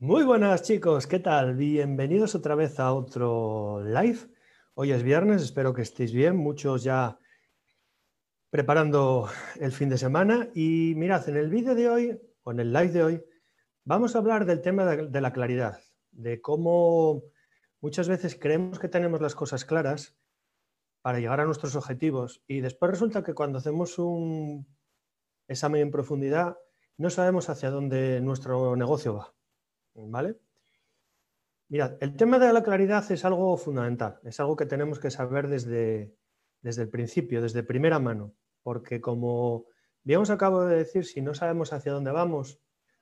Muy buenas chicos, ¿qué tal? Bienvenidos otra vez a otro live. Hoy es viernes, espero que estéis bien, muchos ya preparando el fin de semana. Y mirad, en el vídeo de hoy, o en el live de hoy, vamos a hablar del tema de la claridad, de cómo muchas veces creemos que tenemos las cosas claras para llegar a nuestros objetivos y después resulta que cuando hacemos un examen en profundidad no sabemos hacia dónde nuestro negocio va. Mirad, el tema de la claridad es algo fundamental, es algo que tenemos que saber desde, desde el principio, desde primera mano, porque como bien os acabo de decir, si no sabemos hacia dónde vamos,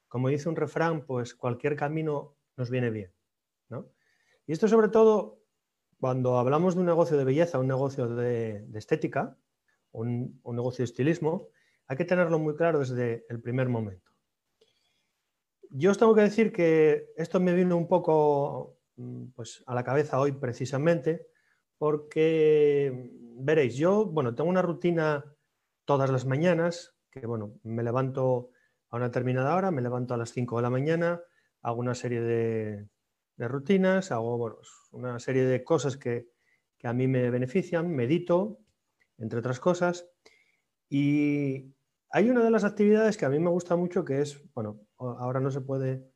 como dice un refrán, pues cualquier camino nos viene bien. ¿no? Y esto sobre todo cuando hablamos de un negocio de belleza, un negocio de, estética, un negocio de estilismo, hay que tenerlo muy claro desde el primer momento. Yo os tengo que decir que esto me vino un poco mm, pues, a la cabeza hoy precisamente porque, veréis, yo bueno, tengo una rutina todas las mañanas, que bueno, me levanto a una determinada hora, me levanto a las 5 de la mañana, hago una serie de, rutinas, hago una serie de cosas que, que a mí me benefician, medito, entre otras cosas, y hay una de las actividades que a mí me gusta mucho que es, bueno, ahora no se puede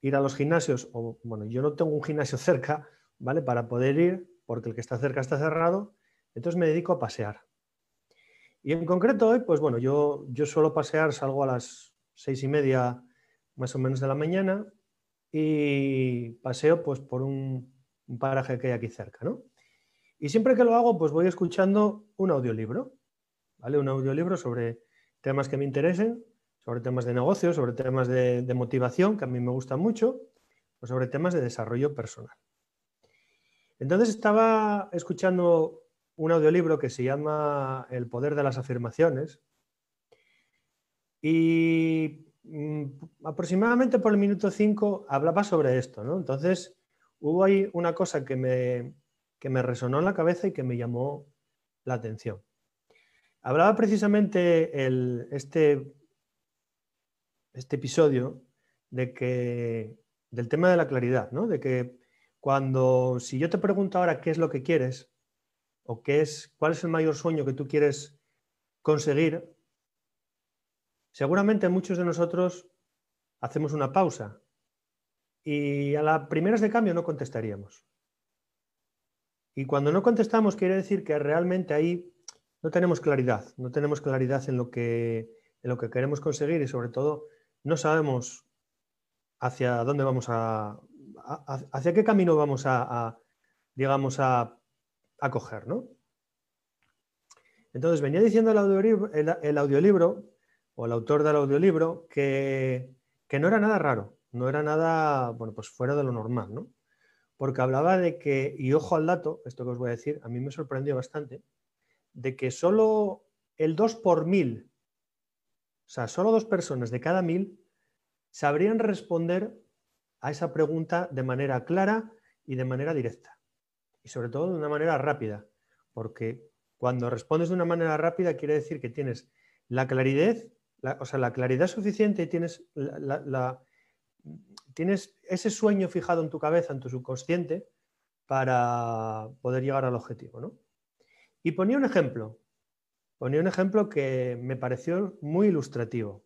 ir a los gimnasios, o bueno, yo no tengo un gimnasio cerca, ¿vale? Para poder ir, porque el que está cerca está cerrado, entonces me dedico a pasear. Y en concreto hoy, pues bueno, yo, yo suelo pasear, salgo a las seis y media más o menos de la mañana y paseo pues por un, un paraje que hay aquí cerca, ¿no? Y siempre que lo hago, pues voy escuchando un audiolibro, ¿vale? Un audiolibro sobre temas que me interesen, sobre temas de negocio, sobre temas de, motivación, que a mí me gustan mucho, o sobre temas de desarrollo personal. Entonces estaba escuchando un audiolibro que se llama El poder de las afirmaciones y mm, aproximadamente por el minuto 5 hablaba sobre esto. ¿no? Entonces hubo ahí una cosa que me, que me resonó en la cabeza y que me llamó la atención. Hablaba precisamente este, este episodio de que, del tema de la claridad, ¿no? de que cuando, si yo te pregunto ahora qué es lo que quieres o qué es, cuál es el mayor sueño que tú quieres conseguir, seguramente muchos de nosotros hacemos una pausa y a las primeras de cambio no contestaríamos. Y cuando no contestamos quiere decir que realmente ahí no tenemos claridad, no tenemos claridad en lo que, en lo que queremos conseguir y sobre todo no sabemos hacia dónde vamos a, hacia qué camino vamos a, digamos, a, coger, ¿no? Entonces venía diciendo el audiolibro, el, o el autor del audiolibro que, que, no era nada raro, no era nada, bueno, pues fuera de lo normal, ¿no? Porque hablaba de que, y ojo al dato, esto que os voy a decir, a mí me sorprendió bastante, de que solo el 2 por mil, o sea, solo dos personas de cada mil sabrían responder a esa pregunta de manera clara y de manera directa. Y sobre todo de una manera rápida, porque cuando respondes de una manera rápida quiere decir que tienes la claridad, o sea, la claridad suficiente y tienes, tienes ese sueño fijado en tu cabeza, en tu subconsciente, para poder llegar al objetivo. ¿no? Y ponía un ejemplo, ponía un ejemplo que me pareció muy ilustrativo.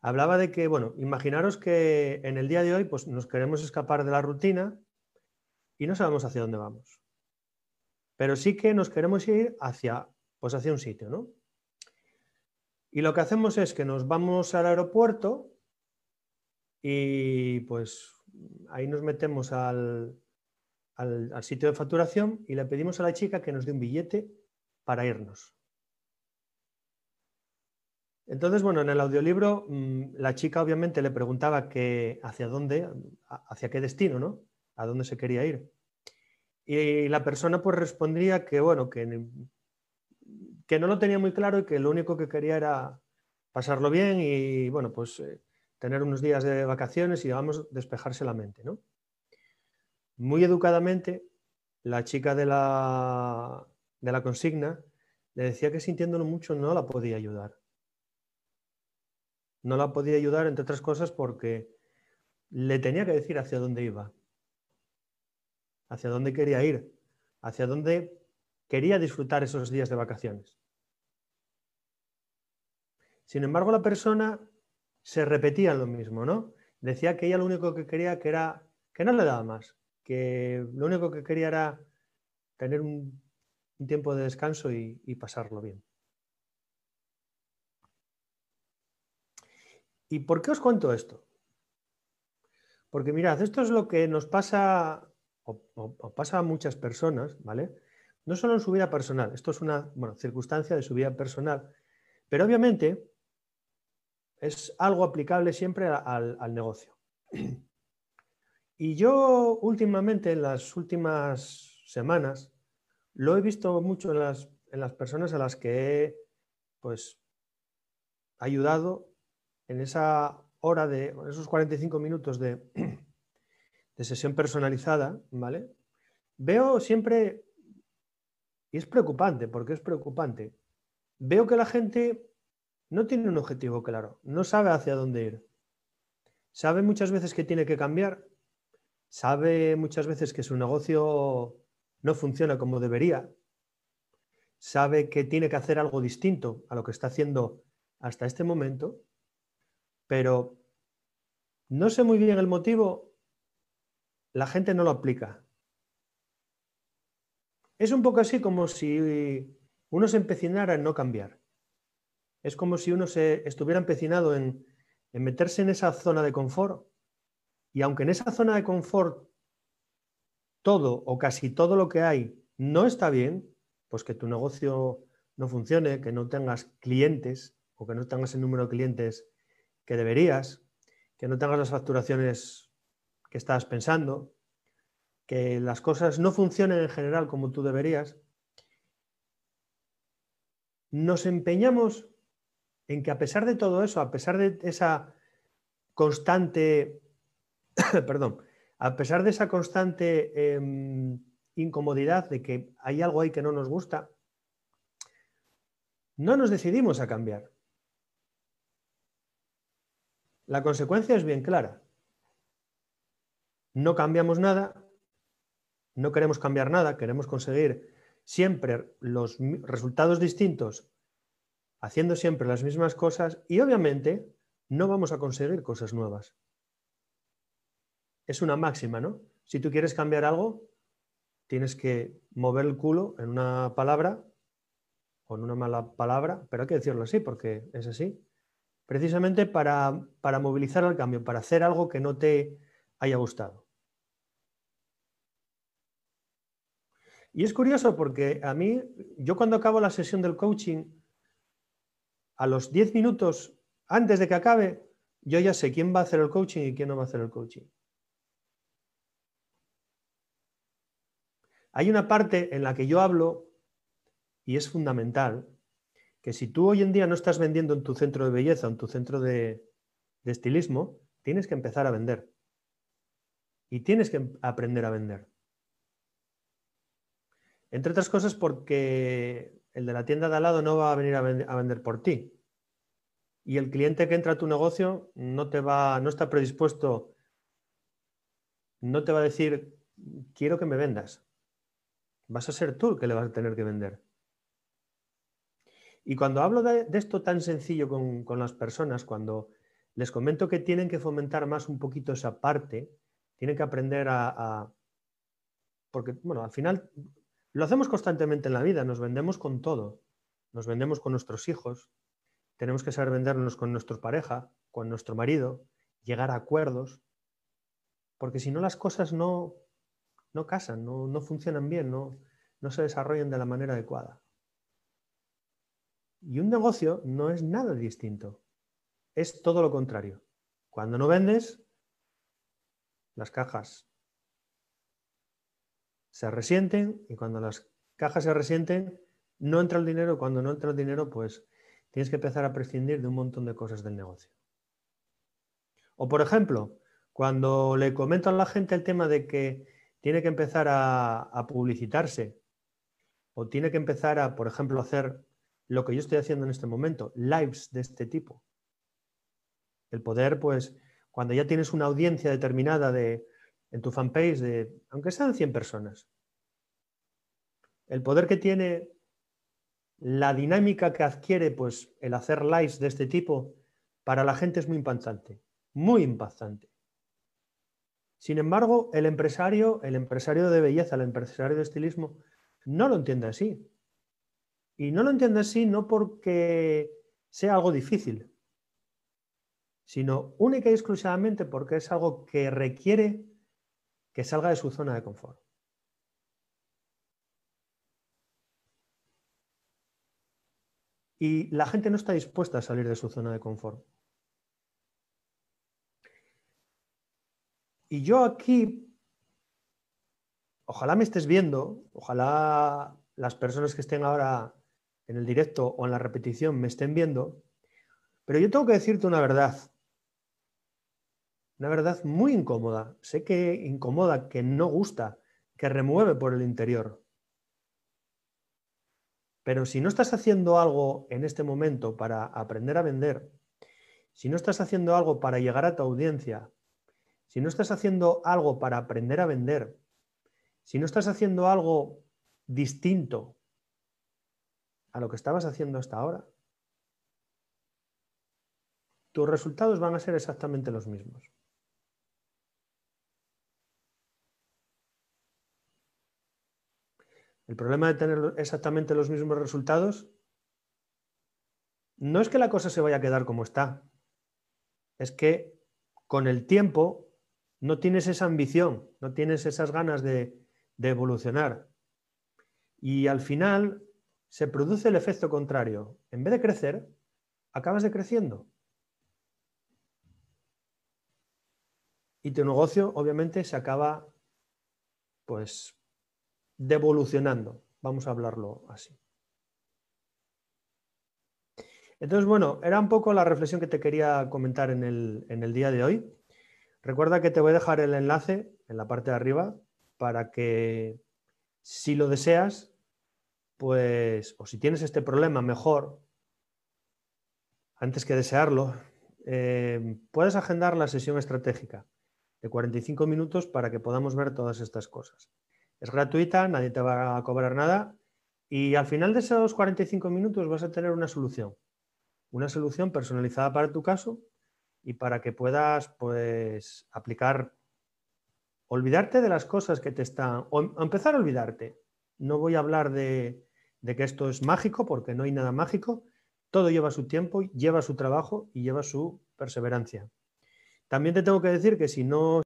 Hablaba de que, bueno, imaginaros que en el día de hoy pues, nos queremos escapar de la rutina y no sabemos hacia dónde vamos. Pero sí que nos queremos ir hacia, pues hacia un sitio, ¿no? Y lo que hacemos es que nos vamos al aeropuerto y pues ahí nos metemos al, al, sitio de facturación y le pedimos a la chica que nos dé un billete para irnos. Entonces, bueno, en el audiolibro mm, la chica obviamente le preguntaba que hacia dónde, hacia qué destino, ¿no? A dónde se quería ir. Y la persona pues respondía que, bueno, que, que no lo tenía muy claro y que lo único que quería era pasarlo bien y, bueno, pues eh, tener unos días de vacaciones y, digamos, despejarse la mente, ¿no? muy educadamente, la chica de la, de la consigna le decía que sintiéndolo mucho no la podía ayudar. No la podía ayudar, entre otras cosas, porque, le tenía que decir hacia dónde iba, hacia dónde quería ir, hacia dónde quería disfrutar esos días de vacaciones. Sin embargo, la persona se repetía lo mismo, ¿no? Decía que ella lo único que quería que era que no le daba más, que lo único que quería era tener un, tiempo de descanso y, pasarlo bien. ¿Y por qué os cuento esto? Porque mirad, esto es lo que nos pasa o, pasa a muchas personas, ¿vale? No solo en su vida personal, esto es una circunstancia de su vida personal, pero obviamente es algo aplicable siempre al, negocio. Y yo últimamente, en las últimas semanas, lo he visto mucho en las, en las personas a las que he pues, ayudado en esa hora de, en esos 45 minutos de, de sesión personalizada, ¿vale? Veo siempre, y es preocupante, porque es preocupante, veo que la gente no tiene un objetivo claro, no sabe hacia dónde ir. Sabe muchas veces que tiene que cambiar, sabe muchas veces que su negocio no funciona como debería, sabe que tiene que hacer algo distinto a lo que está haciendo hasta este momento, pero no sé muy bien el motivo la gente no lo aplica. Es un poco así como si uno se empecinara en no cambiar. Es como si uno se estuviera empecinado en, en meterse en esa zona de confort y aunque en esa zona de confort todo o casi todo lo que hay no está bien, pues que tu negocio no funcione, que no tengas clientes o que no tengas el número de clientes que deberías, que no tengas las facturaciones que estás pensando, que las cosas no funcionen en general como tú deberías, nos empeñamos en que a pesar de todo eso, a pesar de esa constante, perdón, a pesar de esa constante em, incomodidad de que hay algo ahí que no nos gusta, no nos decidimos a cambiar. La consecuencia es bien clara no cambiamos nada, no queremos cambiar nada, queremos conseguir siempre los resultados distintos, haciendo siempre las mismas cosas y obviamente no vamos a conseguir cosas nuevas. Es una máxima, ¿no? Si tú quieres cambiar algo, tienes que mover el culo en una palabra o en una mala palabra, pero hay que decirlo así porque es así, precisamente para, para movilizar el cambio, para hacer algo que no te haya gustado. Y es curioso porque a mí, yo cuando acabo la sesión del coaching, a los 10 minutos antes de que acabe, yo ya sé quién va a hacer el coaching y quién no va a hacer el coaching. Hay una parte en la que yo hablo, y es fundamental, que si tú hoy en día no estás vendiendo en tu centro de belleza, en tu centro de, estilismo, tienes que empezar a vender. Y tienes que aprender a vender. Entre otras cosas porque el de la tienda de al lado no va a venir a, vender por ti. Y el cliente que entra a tu negocio no te va, no está predispuesto, no te va a decir, quiero que me vendas. Vas a ser tú el que le vas a tener que vender. Y cuando hablo de, esto tan sencillo con, las personas, cuando les comento que tienen que fomentar más un poquito esa parte, tienen que aprender a, a porque, bueno, al final lo hacemos constantemente en la vida, nos vendemos con todo. Nos vendemos con nuestros hijos, tenemos que saber vendernos con nuestra pareja, con nuestro marido, llegar a acuerdos, porque si no las cosas no, no casan, no, funcionan bien, no, no se desarrollan de la manera adecuada. Y un negocio no es nada distinto, es todo lo contrario. Cuando no vendes, las cajas se resienten y cuando las cajas se resienten, no entra el dinero. Cuando no entra el dinero, pues tienes que empezar a prescindir de un montón de cosas del negocio. O por ejemplo, cuando le comento a la gente el tema de que tiene que empezar a, publicitarse o tiene que empezar a, por ejemplo, hacer lo que yo estoy haciendo en este momento, lives de este tipo. El poder, pues, cuando ya tienes una audiencia determinada de, en tu fanpage, de, aunque sean 100 personas. El poder que tiene la dinámica que adquiere pues, el hacer lives de este tipo para la gente es muy impactante, muy impactante. Sin embargo, el empresario, el empresario de belleza, el empresario de estilismo, no lo entiende así. Y no lo entiende así no porque sea algo difícil, sino única y exclusivamente porque es algo que requiere que salga de su zona de confort. Y la gente no está dispuesta a salir de su zona de confort. Y yo aquí, ojalá me estés viendo, ojalá las personas que estén ahora en el directo o en la repetición me estén viendo, pero yo tengo que decirte una verdad. Una verdad muy incómoda. Sé que incomoda, que no gusta, que remueve por el interior. Pero si no estás haciendo algo en este momento para aprender a vender, si no estás haciendo algo para llegar a tu audiencia, si no estás haciendo algo para aprender a vender, si no estás haciendo algo distinto a lo que estabas haciendo hasta ahora, tus resultados van a ser exactamente los mismos. El problema de tener exactamente los mismos resultados no es que la cosa se vaya a quedar como está, es que con el tiempo no tienes esa ambición, no tienes esas ganas de, evolucionar. Y al final se produce el efecto contrario. En vez de crecer, acabas decreciendo. Y tu negocio, obviamente, se acaba pues devolucionando, vamos a hablarlo así. Entonces, bueno, era un poco la reflexión que te quería comentar en el, en el día de hoy. Recuerda que te voy a dejar el enlace en la parte de arriba para que si lo deseas, pues, o si tienes este problema, mejor, antes que desearlo, eh, puedes agendar la sesión estratégica de 45 minutos para que podamos ver todas estas cosas. Es gratuita, nadie te va a cobrar nada y al final de esos 45 minutos vas a tener una solución. Una solución personalizada para tu caso y para que puedas pues aplicar, olvidarte de las cosas que te están, o empezar a olvidarte. No voy a hablar de, de que esto es mágico porque no hay nada mágico. Todo lleva su tiempo, lleva su trabajo y lleva su perseverancia. También te tengo que decir que si no